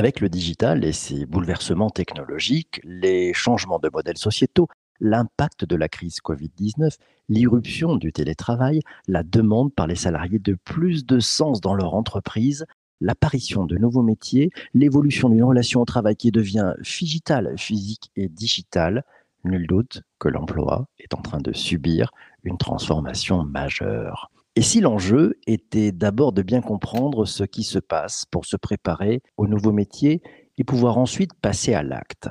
Avec le digital et ses bouleversements technologiques, les changements de modèles sociétaux, l'impact de la crise Covid-19, l'irruption du télétravail, la demande par les salariés de plus de sens dans leur entreprise, l'apparition de nouveaux métiers, l'évolution d'une relation au travail qui devient digitale, physique et digitale, nul doute que l'emploi est en train de subir une transformation majeure. Et si l'enjeu était d'abord de bien comprendre ce qui se passe pour se préparer au nouveau métier et pouvoir ensuite passer à l'acte?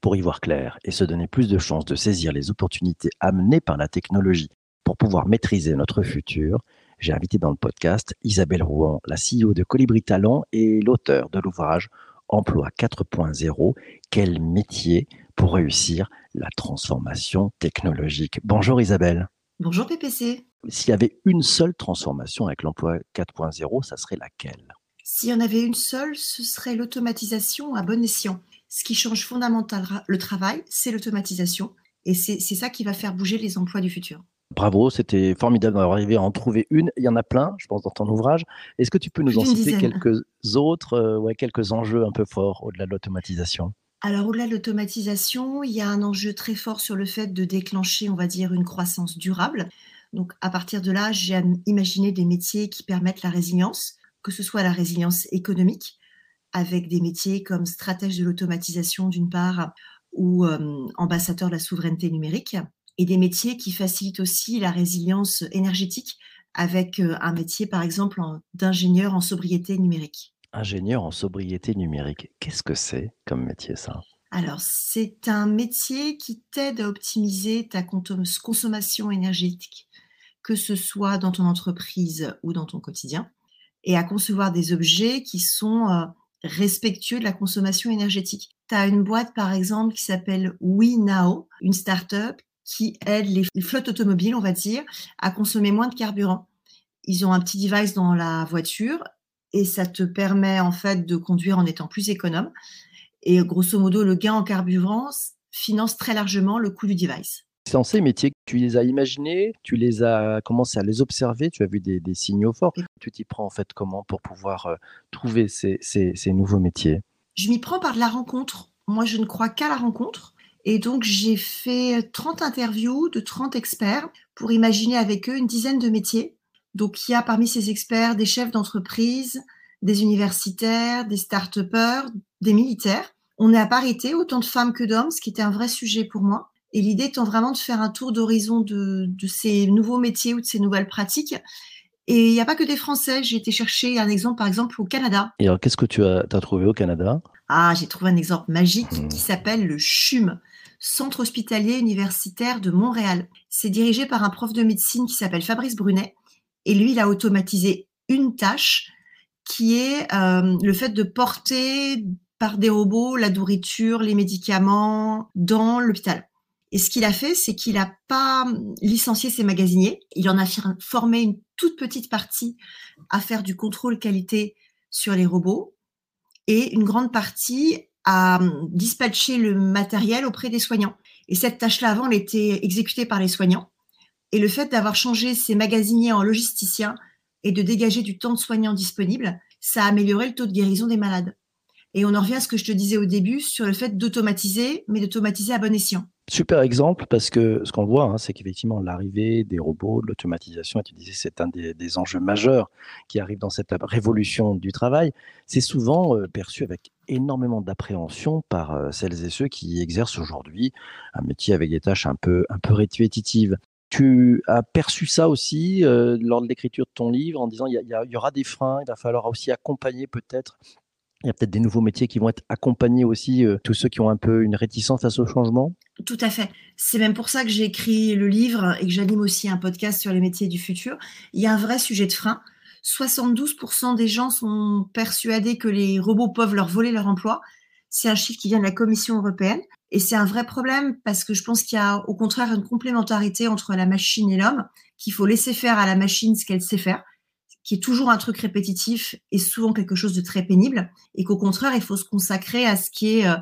Pour y voir clair et se donner plus de chances de saisir les opportunités amenées par la technologie pour pouvoir maîtriser notre futur, j'ai invité dans le podcast Isabelle Rouen, la CEO de Colibri Talent et l'auteur de l'ouvrage Emploi 4.0, quel métier pour réussir la transformation technologique. Bonjour Isabelle. Bonjour PPC. S'il y avait une seule transformation avec l'emploi 4.0, ça serait laquelle? S'il y en avait une seule, ce serait l'automatisation à bon escient. Ce qui change fondamentalement le travail, c'est l'automatisation. Et c'est ça qui va faire bouger les emplois du futur. Bravo, c'était formidable d'arriver à en trouver une. Il y en a plein, je pense, dans ton ouvrage. Est-ce que tu peux nous en citer quelques autres, euh, ouais, quelques enjeux un peu forts au-delà de l'automatisation? Alors, au-delà de l'automatisation, il y a un enjeu très fort sur le fait de déclencher, on va dire, une croissance durable. Donc, à partir de là, j'ai imaginé des métiers qui permettent la résilience, que ce soit la résilience économique, avec des métiers comme stratège de l'automatisation d'une part, ou ambassadeur de la souveraineté numérique, et des métiers qui facilitent aussi la résilience énergétique, avec un métier, par exemple, d'ingénieur en sobriété numérique. Ingénieur en sobriété numérique, qu'est-ce que c'est comme métier ça? Alors, c'est un métier qui t'aide à optimiser ta consommation énergétique, que ce soit dans ton entreprise ou dans ton quotidien, et à concevoir des objets qui sont euh, respectueux de la consommation énergétique. Tu as une boîte, par exemple, qui s'appelle WeNow, une start-up qui aide les flottes automobiles, on va dire, à consommer moins de carburant. Ils ont un petit device dans la voiture et ça te permet en fait de conduire en étant plus économe. Et grosso modo, le gain en carburant finance très largement le coût du device. Dans ces métiers, tu les as imaginés, tu les as commencé à les observer, tu as vu des, signaux forts. Tu t'y prends en fait comment pour pouvoir euh, trouver ces, ces nouveaux métiers? Je m'y prends par de la rencontre. Moi, je ne crois qu'à la rencontre. Et donc, j'ai fait 30 interviews de 30 experts pour imaginer avec eux une dizaine de métiers donc, il y a parmi ces experts des chefs d'entreprise, des universitaires, des start-upers, des militaires. On est à parité, autant de femmes que d'hommes, ce qui était un vrai sujet pour moi. Et l'idée étant vraiment de faire un tour d'horizon de, ces nouveaux métiers ou de ces nouvelles pratiques. Et il n'y a pas que des Français. J'ai été chercher un exemple, par exemple, au Canada. Et alors, qu'est-ce que tu as, trouvé au Canada? Ah, j'ai trouvé un exemple magique mmh. qui s'appelle le CHUM, Centre hospitalier universitaire de Montréal. C'est dirigé par un prof de médecine qui s'appelle Fabrice Brunet et lui, il a automatisé une tâche qui est euh, le fait de porter par des robots la nourriture, les médicaments dans l'hôpital. Et ce qu'il a fait, c'est qu'il n'a pas licencié ses magasiniers. Il en a formé une toute petite partie à faire du contrôle qualité sur les robots et une grande partie à dispatcher le matériel auprès des soignants. Et cette tâche-là, avant, elle était exécutée par les soignants. Et le fait d'avoir changé ces magasiniers en logisticiens et de dégager du temps de soignants disponible, ça a amélioré le taux de guérison des malades. Et on en revient à ce que je te disais au début sur le fait d'automatiser, mais d'automatiser à bon escient. Super exemple parce que ce qu'on voit, hein, c'est qu'effectivement l'arrivée des robots, de l'automatisation, tu disais c'est un des, enjeux majeurs qui arrive dans cette révolution du travail, c'est souvent euh, perçu avec énormément d'appréhension par euh, celles et ceux qui exercent aujourd'hui un métier avec des tâches un peu, un peu répétitives. Tu as perçu ça aussi euh, lors de l'écriture de ton livre en disant il y, aura des freins, il va falloir aussi accompagner peut-être. Il y a peut-être des nouveaux métiers qui vont être accompagnés aussi, euh, tous ceux qui ont un peu une réticence à ce changement Tout à fait. C'est même pour ça que j'ai écrit le livre et que j'anime aussi un podcast sur les métiers du futur. Il y a un vrai sujet de frein. 72% des gens sont persuadés que les robots peuvent leur voler leur emploi. C'est un chiffre qui vient de la Commission européenne. Et c'est un vrai problème parce que je pense qu'il y a au contraire une complémentarité entre la machine et l'homme, qu'il faut laisser faire à la machine ce qu'elle sait faire, qui est toujours un truc répétitif et souvent quelque chose de très pénible, et qu'au contraire, il faut se consacrer à ce qui est euh,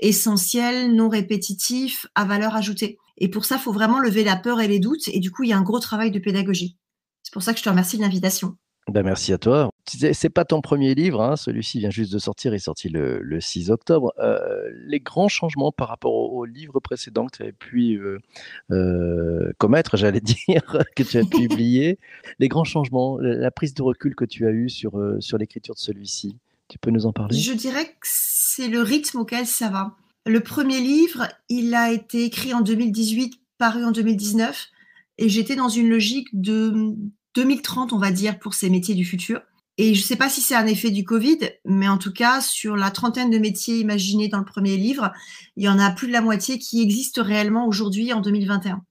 essentiel, non répétitif, à valeur ajoutée. Et pour ça, il faut vraiment lever la peur et les doutes, et du coup, il y a un gros travail de pédagogie. C'est pour ça que je te remercie de l'invitation. Ben merci à toi. C'est pas ton premier livre, hein, celui-ci vient juste de sortir, il est sorti le, 6 octobre. Euh, les grands changements par rapport au, livre précédent que tu avais pu euh, euh, commettre, j'allais dire, que tu as publié, les grands changements, la prise de recul que tu as eue sur, sur l'écriture de celui-ci, tu peux nous en parler? Je dirais que c'est le rythme auquel ça va. Le premier livre, il a été écrit en 2018, paru en 2019, et j'étais dans une logique de 2030, on va dire, pour ces métiers du futur. Et je ne sais pas si c'est un effet du Covid, mais en tout cas, sur la trentaine de métiers imaginés dans le premier livre, il y en a plus de la moitié qui existent réellement aujourd'hui en 2021.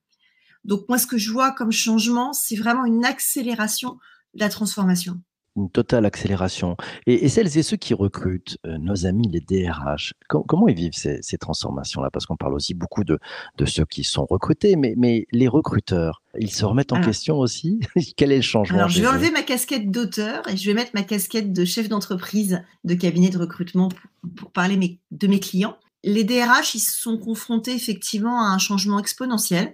Donc moi, ce que je vois comme changement, c'est vraiment une accélération de la transformation une totale accélération. Et, celles et ceux qui recrutent, euh, nos amis les DRH, comment ils vivent ces, transformations-là? Parce qu'on parle aussi beaucoup de, de, ceux qui sont recrutés, mais, mais les recruteurs, ils se remettent en question aussi? Quel est le changement Alors, je vais enlever ma casquette d'auteur et je vais mettre ma casquette de chef d'entreprise, de cabinet de recrutement pour, parler de mes clients. Les DRH, ils sont confrontés effectivement à un changement exponentiel.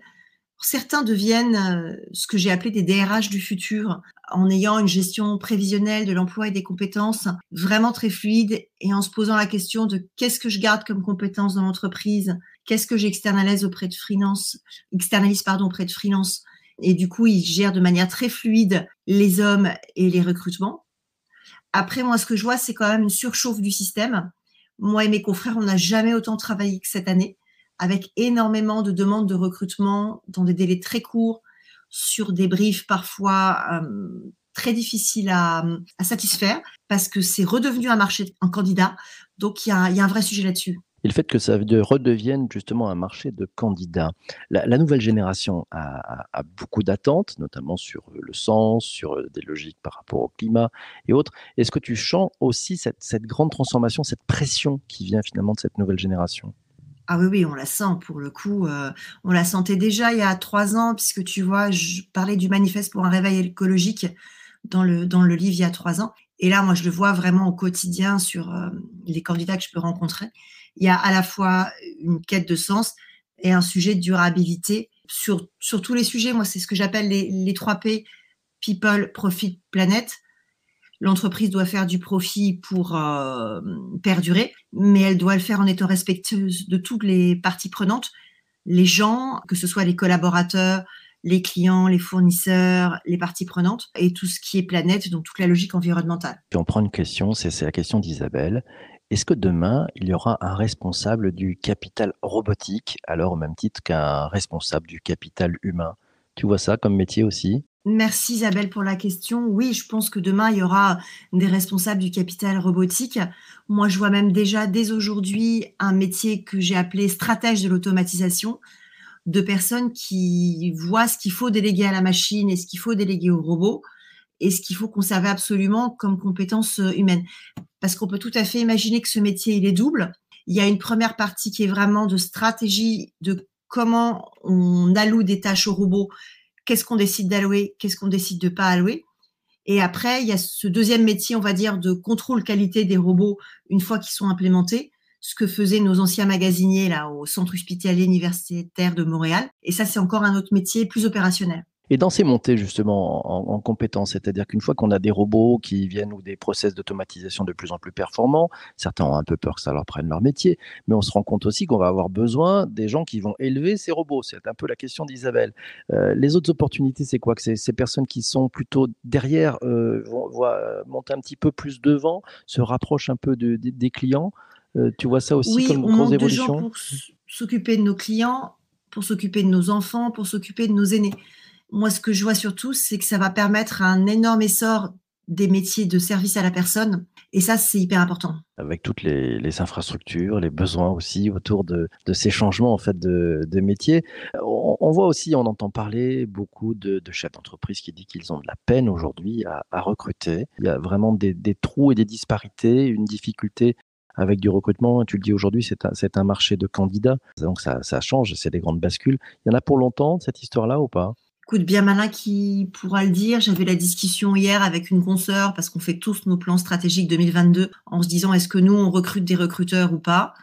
Certains deviennent euh, ce que j'ai appelé des DRH du futur, en ayant une gestion prévisionnelle de l'emploi et des compétences vraiment très fluide et en se posant la question de qu'est-ce que je garde comme compétences dans l'entreprise, qu'est-ce que j'externalise auprès de freelance, externalise pardon auprès de freelance. Et du coup, ils gèrent de manière très fluide les hommes et les recrutements. Après, moi, ce que je vois, c'est quand même une surchauffe du système. Moi et mes confrères, on n'a jamais autant travaillé que cette année avec énormément de demandes de recrutement dans des délais très courts, sur des briefs parfois euh, très difficiles à, satisfaire, parce que c'est redevenu un marché, un candidat. Donc il y a, un vrai sujet là-dessus. Et le fait que ça redevienne justement un marché de candidats. La, nouvelle génération a, beaucoup d'attentes, notamment sur le sens, sur des logiques par rapport au climat et autres. Est-ce que tu sens aussi cette grande transformation, cette pression qui vient finalement de cette nouvelle génération? Ah oui, oui, on la sent pour le coup. Euh, on la sentait déjà il y a trois ans, puisque tu vois, je parlais du manifeste pour un réveil écologique dans le, livre il y a trois ans. Et là, moi, je le vois vraiment au quotidien sur euh, les candidats que je peux rencontrer. Il y a à la fois une quête de sens et un sujet de durabilité sur, tous les sujets. Moi, c'est ce que j'appelle les, les 3 P, People, Profit, Planet l'entreprise doit faire du profit pour euh, perdurer, mais elle doit le faire en étant respectueuse de toutes les parties prenantes, les gens, que ce soit les collaborateurs, les clients, les fournisseurs, les parties prenantes, et tout ce qui est planète, donc toute la logique environnementale. on prend une question, c'est la question d'Isabelle. Est-ce que demain, il y aura un responsable du capital robotique, alors au même titre qu'un responsable du capital humain? Tu vois ça comme métier aussi? Merci Isabelle pour la question. Oui, je pense que demain, il y aura des responsables du capital robotique. Moi, je vois même déjà dès aujourd'hui un métier que j'ai appelé stratège de l'automatisation, de personnes qui voient ce qu'il faut déléguer à la machine et ce qu'il faut déléguer au robot et ce qu'il faut conserver absolument comme compétence humaine. Parce qu'on peut tout à fait imaginer que ce métier, il est double. Il y a une première partie qui est vraiment de stratégie de comment on alloue des tâches au robot qu'est-ce qu'on décide d'allouer, qu'est-ce qu'on décide de pas allouer. Et après, il y a ce deuxième métier, on va dire, de contrôle qualité des robots une fois qu'ils sont implémentés, ce que faisaient nos anciens magasiniers là au centre hospitalier universitaire de Montréal. Et ça, c'est encore un autre métier plus opérationnel. Et dans ces montées justement en, compétences, c'est-à-dire qu'une fois qu'on a des robots qui viennent ou des process d'automatisation de plus en plus performants, certains ont un peu peur que ça leur prenne leur métier, mais on se rend compte aussi qu'on va avoir besoin des gens qui vont élever ces robots. C'est un peu la question d'Isabelle. Euh, les autres opportunités, c'est quoi Que ces personnes qui sont plutôt derrière euh, vont, monter un petit peu plus devant, se rapprochent un peu des clients. Euh, tu vois ça aussi oui, comme une grosse évolution? pour s'occuper de nos clients, pour s'occuper de nos enfants, pour s'occuper de nos aînés. Moi, ce que je vois surtout, c'est que ça va permettre un énorme essor des métiers de service à la personne. Et ça, c'est hyper important. Avec toutes les, infrastructures, les besoins aussi autour de, ces changements en fait de, métiers. On, voit aussi, on entend parler beaucoup de, chefs d'entreprise qui disent qu'ils ont de la peine aujourd'hui à, recruter. Il y a vraiment des, trous et des disparités, une difficulté avec du recrutement. Tu le dis aujourd'hui, c'est un, marché de candidats. Donc ça, ça change, c'est des grandes bascules. Il y en a pour longtemps, cette histoire-là ou pas? Écoute, bien malin qui pourra le dire. J'avais la discussion hier avec une consoeur parce qu'on fait tous nos plans stratégiques 2022 en se disant est-ce que nous on recrute des recruteurs ou pas?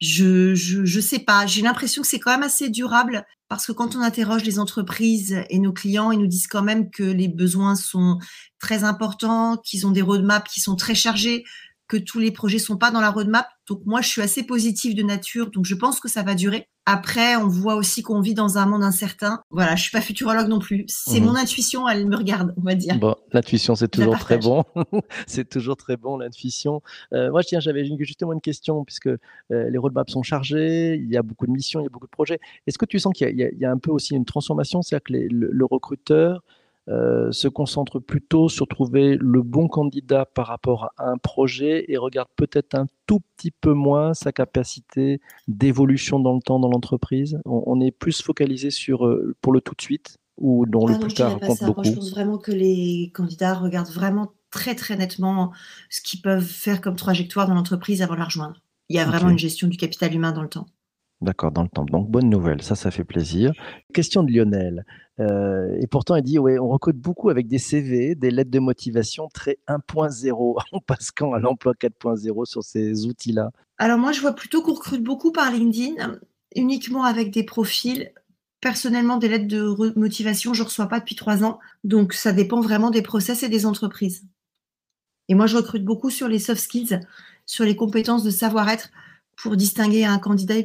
je, je, je sais pas. J'ai l'impression que c'est quand même assez durable parce que quand on interroge les entreprises et nos clients, ils nous disent quand même que les besoins sont très importants, qu'ils ont des roadmaps qui sont très chargés, que tous les projets sont pas dans la roadmap. Donc moi, je suis assez positive de nature, donc je pense que ça va durer. Après, on voit aussi qu'on vit dans un monde incertain. Voilà, je suis pas futurologue non plus. C'est mhm. mon intuition, elle me regarde, on va dire. Bon, l'intuition, c'est toujours très bon. c'est toujours très bon, l'intuition. Euh, moi, tiens, j'avais justement une question, puisque euh, les roadmaps sont chargés, il y a beaucoup de missions, il y a beaucoup de projets. Est-ce que tu sens qu'il y, a un peu aussi une transformation? C'est-à-dire que le recruteur euh, se concentre plutôt sur trouver le bon candidat par rapport à un projet et regarde peut-être un tout petit peu moins sa capacité d'évolution dans le temps dans l'entreprise. On, est plus focalisé sur euh, pour le tout de suite ou dans le ah plus tard compte beaucoup. je pense vraiment que les candidats regardent vraiment très très nettement ce qu'ils peuvent faire comme trajectoire dans l'entreprise avant de la rejoindre. Il y a vraiment une gestion du capital humain dans le temps. D'accord, dans le temps. Donc, bonne nouvelle, ça, ça fait plaisir. Question de Lionel. Euh, et pourtant, il dit, ouais, on recrute beaucoup avec des CV, des lettres de motivation très 1.0. On passe quand à l'emploi 4.0 sur ces outils-là Alors moi, je vois plutôt qu'on recrute beaucoup par LinkedIn, uniquement avec des profils. Personnellement, des lettres de motivation, je ne reçois pas depuis trois ans. Donc, ça dépend vraiment des process et des entreprises. Et moi, je recrute beaucoup sur les soft skills, sur les compétences de savoir-être pour distinguer un candidat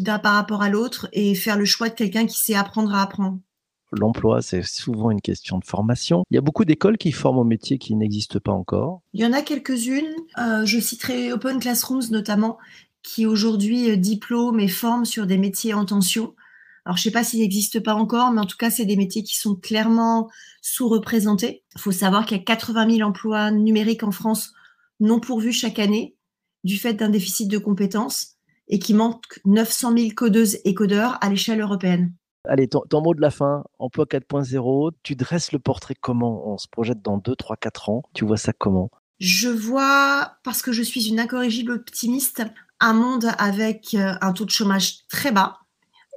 d'un par rapport à l'autre et faire le choix de quelqu'un qui sait apprendre à apprendre. L'emploi, c'est souvent une question de formation. Il y a beaucoup d'écoles qui forment au métier qui n'existent pas encore. Il y en a quelques-unes. Euh, je citerai Open Classrooms notamment, qui aujourd'hui euh, diplôme et forme sur des métiers en tension. Alors, je ne sais pas s'ils n'existent pas encore, mais en tout cas, c'est des métiers qui sont clairement sous-représentés. Il faut savoir qu'il y a 80 000 emplois numériques en France non pourvus chaque année du fait d'un déficit de compétences et qui manque 900 000 codeuses et codeurs à l'échelle européenne. Allez, ton, mot de la fin, emploi 4.0, tu dresses le portrait comment? On se projette dans 2, 3, 4 ans. Tu vois ça comment? Je vois, parce que je suis une incorrigible optimiste, un monde avec euh, un taux de chômage très bas.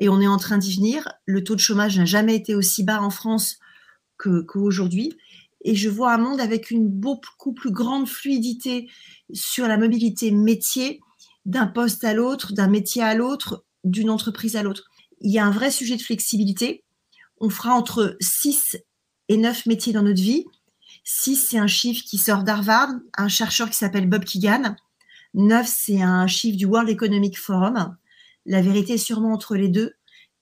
Et on est en train d'y venir. Le taux de chômage n'a jamais été aussi bas en France qu'aujourd'hui. et je vois un monde avec une beaucoup plus grande fluidité sur la mobilité métier d'un poste à l'autre, d'un métier à l'autre, d'une entreprise à l'autre. Il y a un vrai sujet de flexibilité. On fera entre 6 et 9 métiers dans notre vie. 6, c'est un chiffre qui sort d'Harvard, un chercheur qui s'appelle Bob Keegan. 9, c'est un chiffre du World Economic Forum. La vérité est sûrement entre les deux.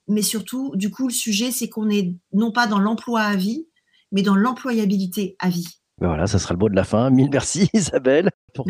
Mais surtout, du coup, le sujet, c'est qu'on est non pas dans l'emploi à vie, mais dans l'employabilité à vie. Ben voilà, ça sera le mot de la fin. Mille merci Isabelle pour,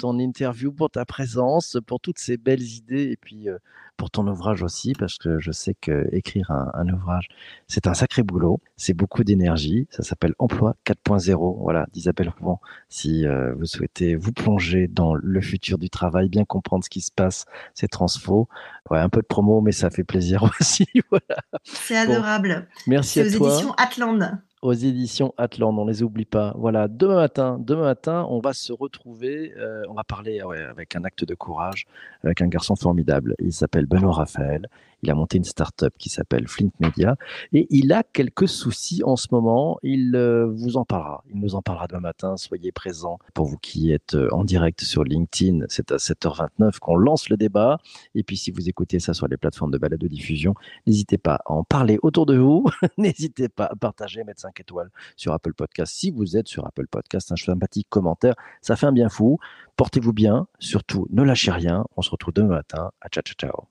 ton interview, pour ta présence, pour toutes ces belles idées et puis euh, pour ton ouvrage aussi, parce que je sais que écrire un, ouvrage, c'est un sacré boulot, c'est beaucoup d'énergie. Ça s'appelle Emploi 4.0, voilà, d'Isabelle Rouen. Si euh, vous souhaitez vous plonger dans le futur du travail, bien comprendre ce qui se passe, c'est transfo. Ouais, un peu de promo, mais ça fait plaisir aussi. voilà. C'est adorable. merci à toi. Aux éditions Atland aux éditions Atlan, on les oublie pas. Voilà, demain matin, demain matin, on va se retrouver, euh, on va parler avec un acte de courage, avec un garçon formidable. Il s'appelle Benoît Raphaël. Il a monté une start-up qui s'appelle Flint Media et il a quelques soucis en ce moment. Il euh, vous en parlera. Il nous en parlera demain matin. Soyez présents. Pour vous qui êtes euh, en direct sur LinkedIn, c'est à 7h29 qu'on lance le débat. Et puis si vous écoutez ça sur les plateformes de balade de diffusion, n'hésitez pas à en parler autour de vous. n'hésitez pas à partager, mettre 5 étoiles sur Apple Podcast. Si vous êtes sur Apple Podcast, un sympathique commentaire, ça fait un bien fou. Portez-vous bien. Surtout, ne lâchez rien. On se retrouve demain matin. À ciao, ciao, ciao.